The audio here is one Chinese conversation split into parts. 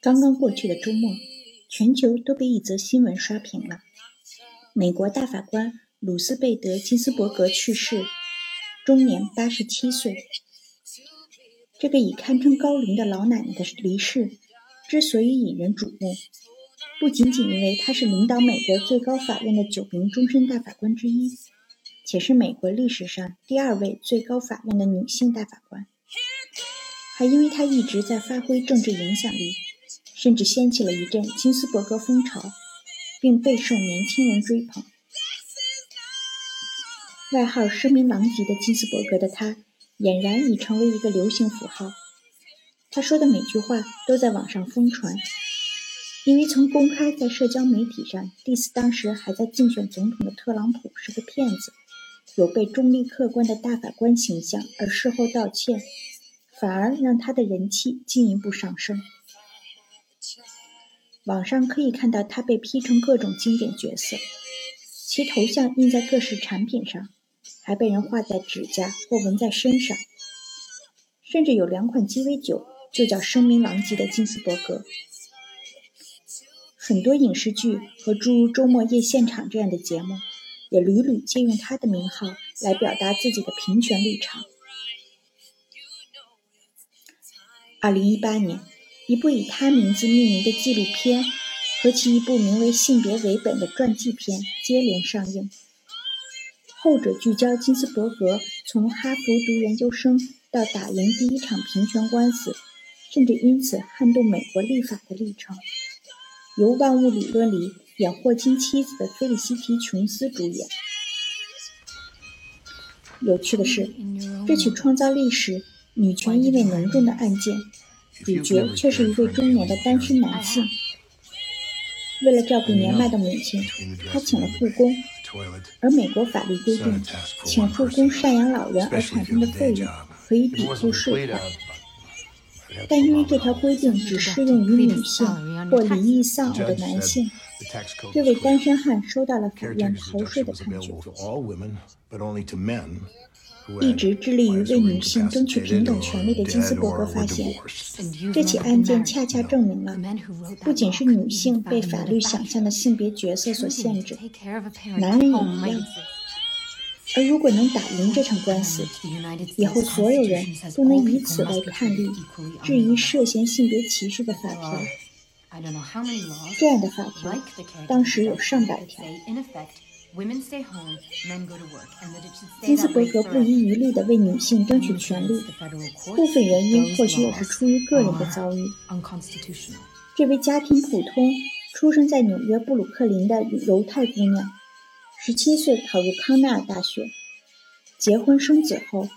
刚刚过去的周末，全球都被一则新闻刷屏了。美国大法官鲁斯贝德·金斯伯格去世，终年八十七岁。这个已堪称高龄的老奶奶的离世，之所以引人瞩目，不仅仅因为她是领导美国最高法院的九名终身大法官之一，且是美国历史上第二位最高法院的女性大法官，还因为她一直在发挥政治影响力，甚至掀起了一阵金斯伯格风潮，并备受年轻人追捧。外号声名狼藉的金斯伯格的她，俨然已成为一个流行符号。她说的每句话都在网上疯传，因为曾公开在社交媒体上 diss 当时还在竞选总统的特朗普是个骗子，有被中立客观的大法官形象，而事后道歉，反而让他的人气进一步上升。网上可以看到他被 P 成各种经典角色，其头像印在各式产品上，还被人画在指甲或纹在身上，甚至有两款鸡尾酒就叫声名狼藉的金斯伯格。很多影视剧和诸如《周末夜现场》这样的节目，也屡屡借用他的名号来表达自己的平权立场。二零一八年，一部以他名字命名的纪录片和其一部名为《性别为本》的传记片接连上映。后者聚焦金斯伯格从哈佛读研究生到打赢第一场平权官司，甚至因此撼动美国立法的历程。由《万物理论》里演霍金妻子的菲利西提·琼斯主演。有趣的是，这起创造历史女权意味浓重的案件，主角却是一位中年的单身男性。为了照顾年迈的母亲，他请了护工，而美国法律规定，请护工赡养老人而产生的费用可以抵扣税款。但因为这条规定只适用于女性或离异丧偶的男性，这位单身汉收到了法院逃税的判决。一直致力于为女性争取平等权利的金斯伯格发现，这起案件恰恰证明了，不仅是女性被法律想象的性别角色所限制，男人也一样。而如果能打赢这场官司，以后所有人都能以此来判例，质疑涉嫌性别歧视的法条。这样的法条，当时有上百条。金斯伯格不遗余力地为女性争取权利，部分原因或许也是出于个人的遭遇。这位家庭普通、出生在纽约布鲁克林的犹太姑娘，十七岁考入康奈尔大学，结婚生子后，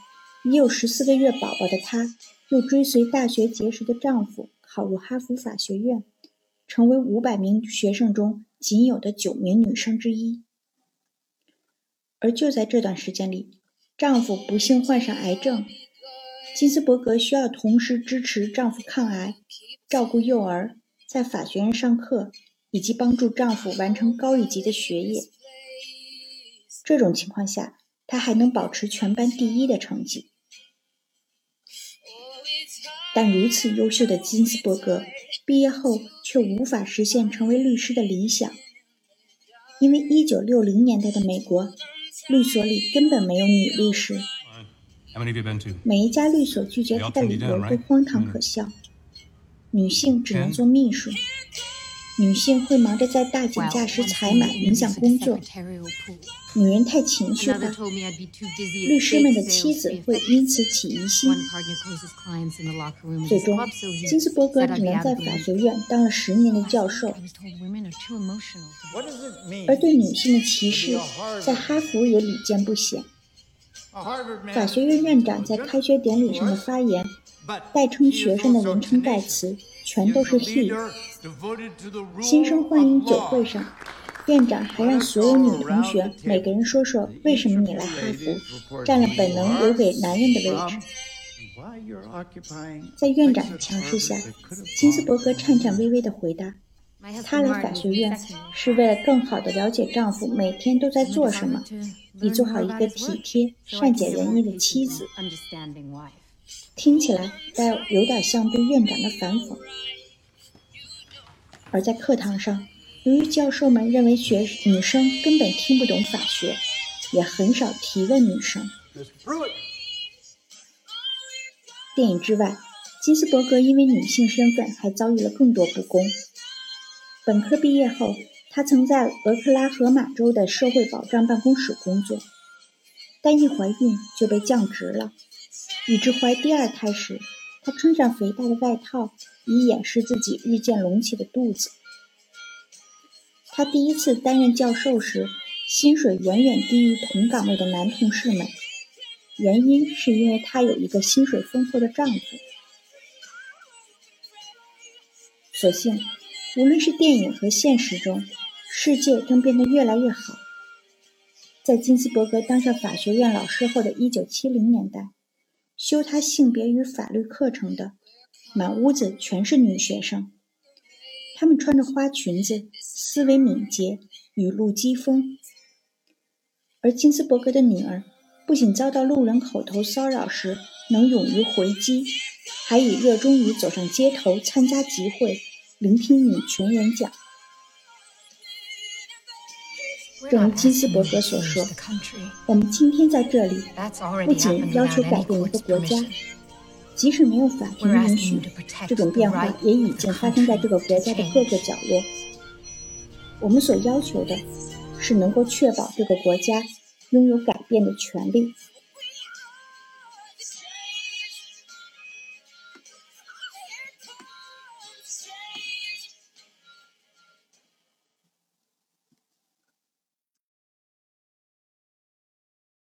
已有十四个月宝宝的她，又追随大学结识的丈夫考入哈佛法学院，成为五百名学生中仅有的九名女生之一。而就在这段时间里，丈夫不幸患上癌症，金斯伯格需要同时支持丈夫抗癌、照顾幼儿、在法学院上课，以及帮助丈夫完成高一级的学业。这种情况下，他还能保持全班第一的成绩。但如此优秀的金斯伯格，毕业后却无法实现成为律师的理想，因为1960年代的美国。律所里根本没有女律师，每一家律所拒绝他的理由都荒唐可笑。女性只能做秘书，女性会忙着在大减价时采买，影响工作。女人太情绪化，律师们的妻子会因此起疑心。最终，金斯伯格只能在法学院当了十年的教授。而对女性的歧视，在哈佛也屡见不鲜。法学院院长在开学典礼上的发言，代称学生的人称代词全都是 he。新生欢迎酒会上，院长还让所有女同学每个人说说为什么你来哈佛，占了本能留给男人的位置。在院长的强势下，金斯伯格颤颤巍巍地回答。她来法学院是为了更好地了解丈夫每天都在做什么，以做好一个体贴、善解人意的妻子。听起来带有点像对院长的反讽。而在课堂上，由于教授们认为学女生根本听不懂法学，也很少提问女生。电影之外，金斯伯格因为女性身份还遭遇了更多不公。本科毕业后，她曾在俄克拉荷马州的社会保障办公室工作，但一怀孕就被降职了。以致怀第二胎时，她穿上肥大的外套，以掩饰自己日渐隆起的肚子。她第一次担任教授时，薪水远远低于同岗位的男同事们，原因是因为她有一个薪水丰厚的丈夫。所幸，无论是电影和现实中，世界正变得越来越好。在金斯伯格当上法学院老师后的一九七零年代。修他性别与法律课程的，满屋子全是女学生。她们穿着花裙子，思维敏捷，语录机锋。而金斯伯格的女儿，不仅遭到路人口头骚扰时能勇于回击，还以热衷于走上街头参加集会，聆听女权演讲。正如金斯伯格所说，我们今天在这里，不仅要求改变一个国家，即使没有法庭允许，这种变化也已经发生在这个国家的各个角落。我们所要求的，是能够确保这个国家拥有改变的权利。